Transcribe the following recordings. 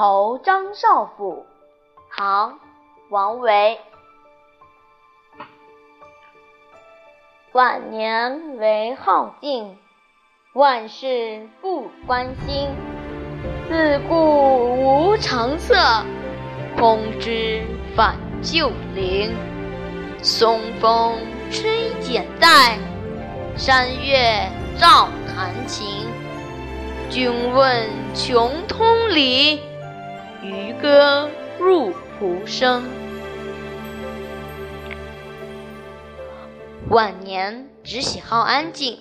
投张少府，唐·王维。晚年为好静，万事不关心。自顾无长色，空知返旧林。松风吹剪带，山月照弹琴。君问穷通理，渔歌入浦声。晚年只喜好安静，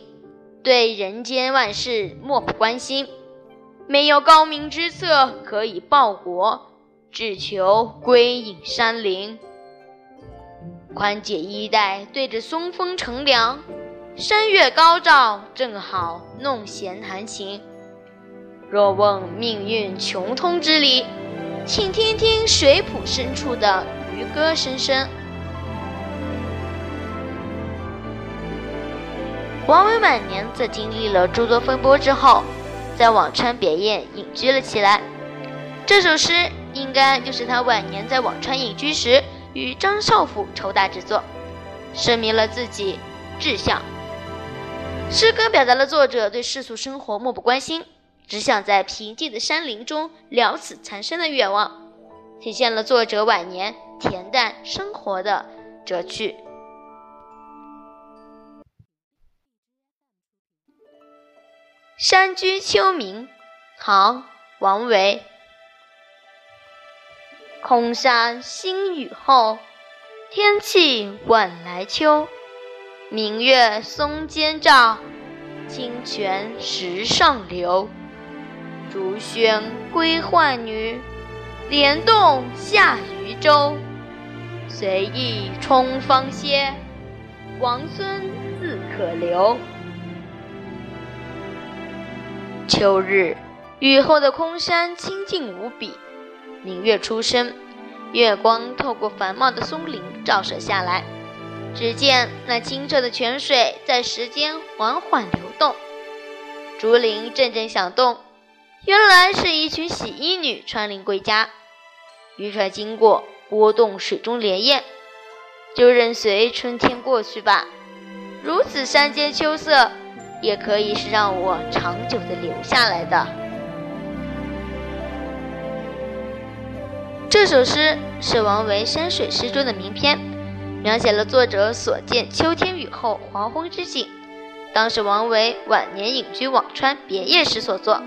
对人间万事漠不关心，没有高明之策可以报国，只求归隐山林。宽解衣带对着松风乘凉，山月高照，正好弄弦弹琴。若问命运穷通之理，请听听水浦深处的渔歌声声。王维晚年在经历了诸多风波之后，在辋川别业隐居了起来。这首诗应该就是他晚年在辋川隐居时与张少府筹打之作，声明了自己志向。诗歌表达了作者对世俗生活漠不关心，只想在平静的山林中了此残生的愿望，体现了作者晚年恬淡生活的哲趣。山居秋暝，唐·王维。空山新雨后，天气晚来秋。明月松间照，清泉石上流。竹喧归浣女，莲动下渔舟。随意冲芳歇，王孙自可留。秋日，雨后的空山清静无比，明月初升，月光透过繁茂的松林照射下来。只见那清澈的泉水在石间缓缓流动，竹林阵阵响动，原来是一群洗衣女穿林归家。渔船经过，拨动水中莲叶，就任随春天过去吧。如此山间秋色。也可以是让我长久的留下来的。这首诗是王维山水诗中的名篇，描写了作者所见秋天雨后黄昏之景，当时王维晚年隐居辋川别业时所作。